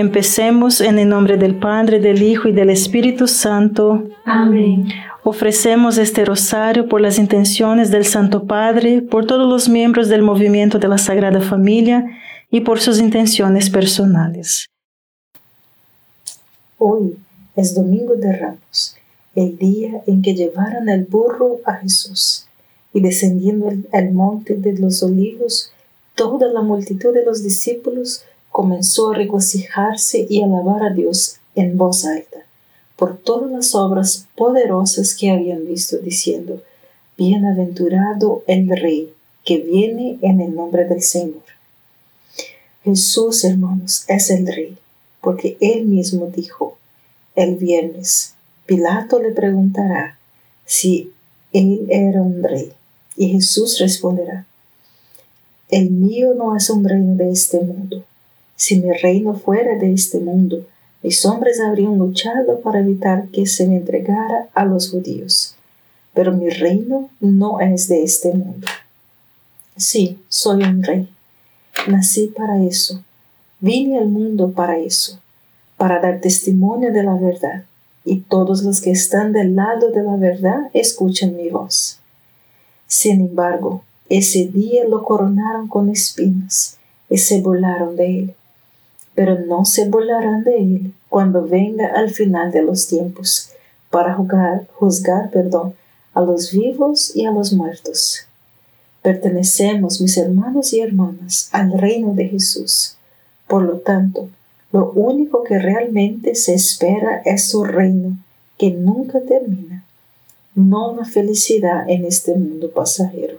Empecemos en el nombre del Padre, del Hijo y del Espíritu Santo. Amén. Ofrecemos este rosario por las intenciones del Santo Padre, por todos los miembros del movimiento de la Sagrada Familia y por sus intenciones personales. Hoy es Domingo de Ramos, el día en que llevaron el burro a Jesús, y descendiendo al monte de los olivos, toda la multitud de los discípulos comenzó a regocijarse y alabar a Dios en voz alta por todas las obras poderosas que habían visto, diciendo, Bienaventurado el Rey que viene en el nombre del Señor. Jesús, hermanos, es el Rey, porque Él mismo dijo el viernes, Pilato le preguntará si Él era un rey, y Jesús responderá, El mío no es un reino de este mundo. Si mi reino fuera de este mundo, mis hombres habrían luchado para evitar que se me entregara a los judíos, pero mi reino no es de este mundo. Sí, soy un rey. Nací para eso. Vine al mundo para eso, para dar testimonio de la verdad, y todos los que están del lado de la verdad escuchan mi voz. Sin embargo, ese día lo coronaron con espinas y se burlaron de él pero no se burlarán de él cuando venga al final de los tiempos, para juzgar, perdón, a los vivos y a los muertos. Pertenecemos, mis hermanos y hermanas, al reino de Jesús. Por lo tanto, lo único que realmente se espera es su reino, que nunca termina, no una felicidad en este mundo pasajero.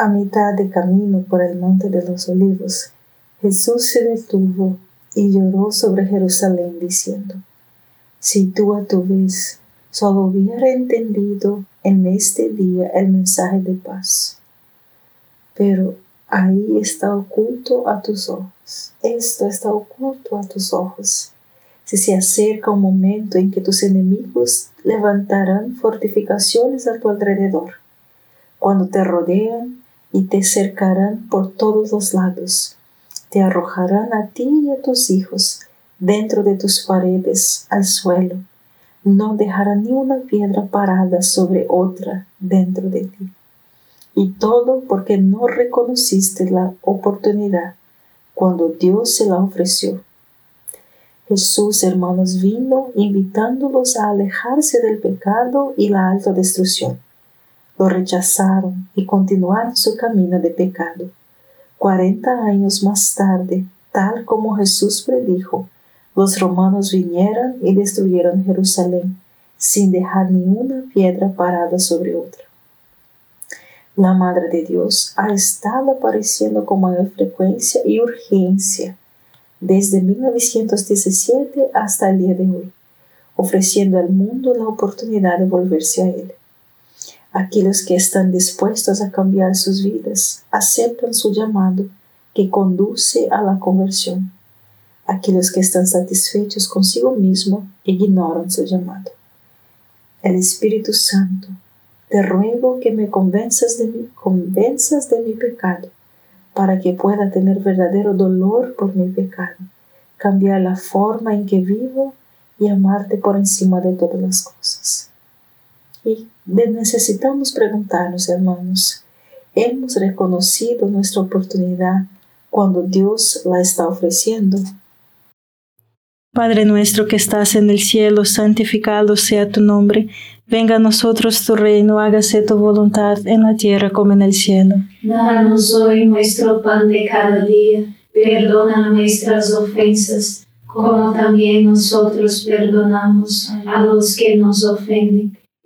A mitad de camino por el monte de los olivos, Jesús se detuvo y lloró sobre Jerusalén diciendo, si tú a tu vez solo hubiera entendido en este día el mensaje de paz, pero ahí está oculto a tus ojos, esto está oculto a tus ojos. Si se acerca un momento en que tus enemigos levantarán fortificaciones a tu alrededor, cuando te rodean y te cercarán por todos los lados. Te arrojarán a ti y a tus hijos dentro de tus paredes al suelo. No dejarán ni una piedra parada sobre otra dentro de ti. Y todo porque no reconociste la oportunidad cuando Dios se la ofreció. Jesús, hermanos, vino invitándolos a alejarse del pecado y la alta destrucción lo rechazaron y continuaron su camino de pecado. Cuarenta años más tarde, tal como Jesús predijo, los romanos vinieron y destruyeron Jerusalén, sin dejar ni una piedra parada sobre otra. La Madre de Dios ha estado apareciendo con mayor frecuencia y urgencia desde 1917 hasta el día de hoy, ofreciendo al mundo la oportunidad de volverse a Él. Aquellos que están dispuestos a cambiar sus vidas aceptan su llamado que conduce a la conversión. Aquellos que están satisfechos consigo mismo ignoran su llamado. El Espíritu Santo, te ruego que me convenzas de mi, convenzas de mi pecado para que pueda tener verdadero dolor por mi pecado, cambiar la forma en que vivo y amarte por encima de todas las cosas. Y necesitamos preguntarnos, hermanos, ¿hemos reconocido nuestra oportunidad cuando Dios la está ofreciendo? Padre nuestro que estás en el cielo, santificado sea tu nombre. Venga a nosotros tu reino, hágase tu voluntad en la tierra como en el cielo. Danos hoy nuestro pan de cada día. Perdona nuestras ofensas, como también nosotros perdonamos a los que nos ofenden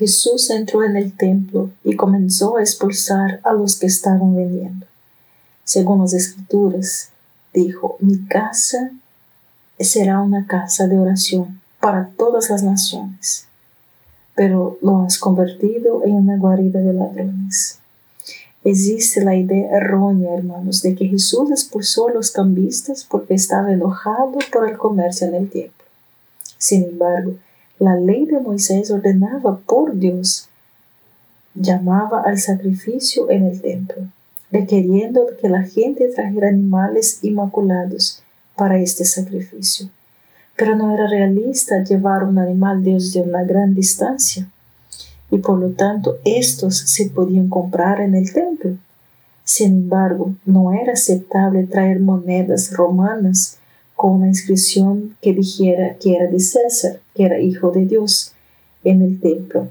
Jesús entró en el templo y comenzó a expulsar a los que estaban vendiendo. Según las escrituras, dijo, mi casa será una casa de oración para todas las naciones, pero lo has convertido en una guarida de ladrones. Existe la idea errónea, hermanos, de que Jesús expulsó a los cambistas porque estaba enojado por el comercio en el templo. Sin embargo, la ley de Moisés ordenaba por Dios, llamaba al sacrificio en el templo, requiriendo que la gente trajera animales inmaculados para este sacrificio. Pero no era realista llevar un animal desde una gran distancia y por lo tanto estos se podían comprar en el templo. Sin embargo, no era aceptable traer monedas romanas con una inscripción que dijera que era de César, era hijo de Dios, en el templo,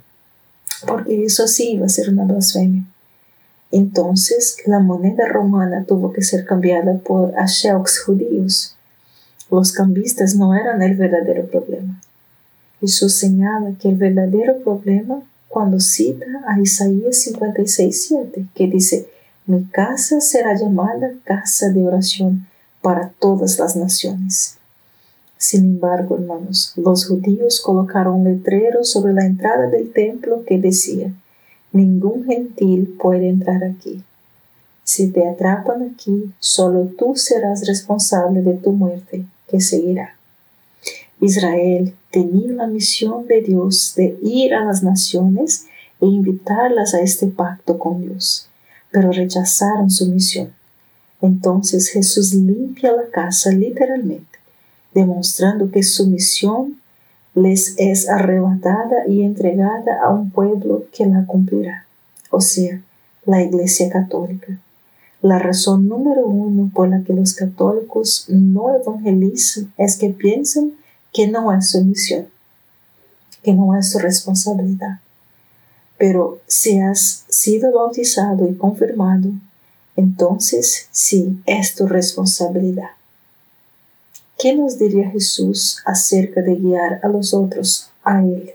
porque eso sí iba a ser una blasfemia. Entonces, la moneda romana tuvo que ser cambiada por asheux judíos. Los cambistas no eran el verdadero problema. Jesús señala que el verdadero problema cuando cita a Isaías 56:7, que dice, mi casa será llamada casa de oración para todas las naciones. Sin embargo, hermanos, los judíos colocaron un letrero sobre la entrada del templo que decía, ningún gentil puede entrar aquí. Si te atrapan aquí, solo tú serás responsable de tu muerte, que seguirá. Israel tenía la misión de Dios de ir a las naciones e invitarlas a este pacto con Dios, pero rechazaron su misión. Entonces Jesús limpia la casa literalmente, demostrando que su misión les es arrebatada y entregada a un pueblo que la cumplirá, o sea, la Iglesia Católica. La razón número uno por la que los católicos no evangelizan es que piensan que no es su misión, que no es su responsabilidad. Pero si has sido bautizado y confirmado, entonces sí es tu responsabilidad. ¿Qué nos diría Jesús acerca de guiar a los otros a Él?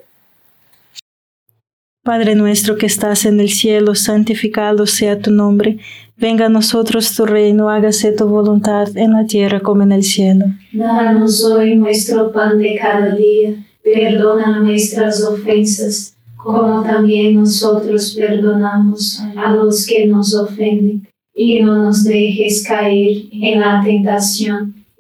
Padre nuestro que estás en el cielo, santificado sea tu nombre. Venga a nosotros tu reino, hágase tu voluntad en la tierra como en el cielo. Danos hoy nuestro pan de cada día. Perdona nuestras ofensas, como también nosotros perdonamos a los que nos ofenden. Y no nos dejes caer en la tentación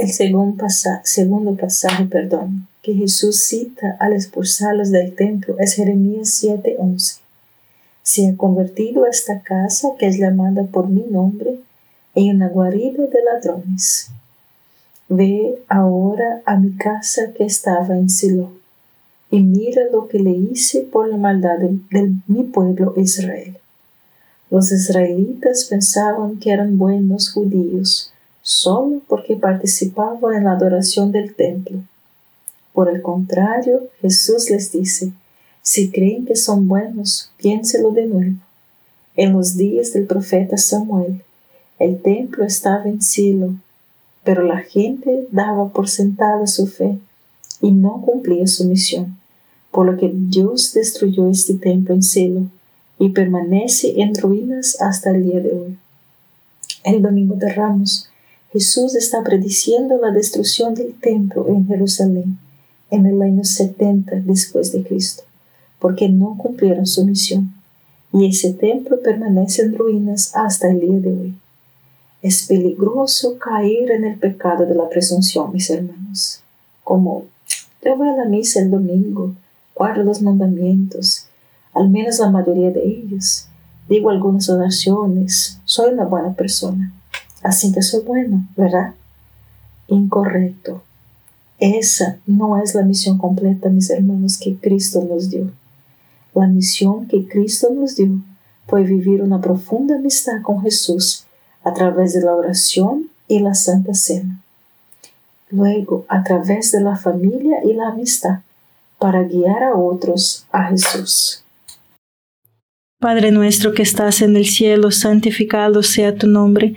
El segundo, pasa- segundo pasaje perdón, que Jesús cita al expulsarlos del templo es Jeremías 7:11. Se ha convertido esta casa que es llamada por mi nombre en una guarida de ladrones. Ve ahora a mi casa que estaba en Silo y mira lo que le hice por la maldad de mi pueblo Israel. Los israelitas pensaban que eran buenos judíos solo porque participaban en la adoración del templo. Por el contrario, Jesús les dice, si creen que son buenos, piénselo de nuevo. En los días del profeta Samuel, el templo estaba en Silo, pero la gente daba por sentada su fe y no cumplía su misión, por lo que Dios destruyó este templo en Silo y permanece en ruinas hasta el día de hoy. El domingo de Ramos, Jesús está prediciendo la destrucción del templo en Jerusalén en el año 70 después de Cristo, porque no cumplieron su misión, y ese templo permanece en ruinas hasta el día de hoy. Es peligroso caer en el pecado de la presunción, mis hermanos, como yo voy a la misa el domingo, guardo los mandamientos, al menos la mayoría de ellos, digo algunas oraciones, soy una buena persona, así que soy bueno, ¿verdad? Incorrecto. Esa no es la misión completa, mis hermanos, que Cristo nos dio. La misión que Cristo nos dio fue vivir una profunda amistad con Jesús a través de la oración y la Santa Cena. luego a través de la familia y la amistad, para guiar a otros a Jesús. Padre nuestro que estás en el cielo, santificado sea tu nombre.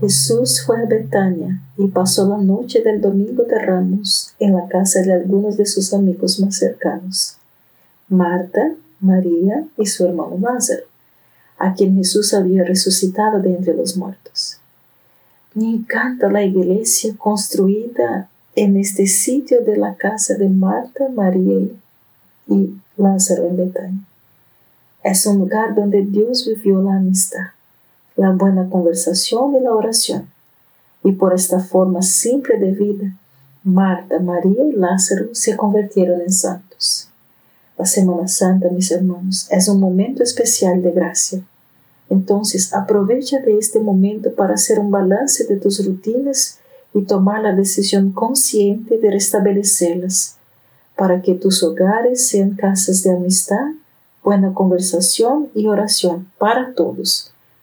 Jesús fue a Betania y pasó la noche del domingo de Ramos en la casa de algunos de sus amigos más cercanos, Marta, María y su hermano Lázaro, a quien Jesús había resucitado de entre los muertos. Me encanta la iglesia construida en este sitio de la casa de Marta, María y Lázaro en Betania. Es un lugar donde Dios vivió la amistad, la buena conversación y la oración. Y por esta forma simple de vida, Marta, María y Lázaro se convirtieron en santos. La Semana Santa, mis hermanos, es un momento especial de gracia. Entonces, aprovecha de este momento para hacer un balance de tus rutinas y tomar la decisión consciente de restablecerlas, para que tus hogares sean casas de amistad buena conversación y oración para todos,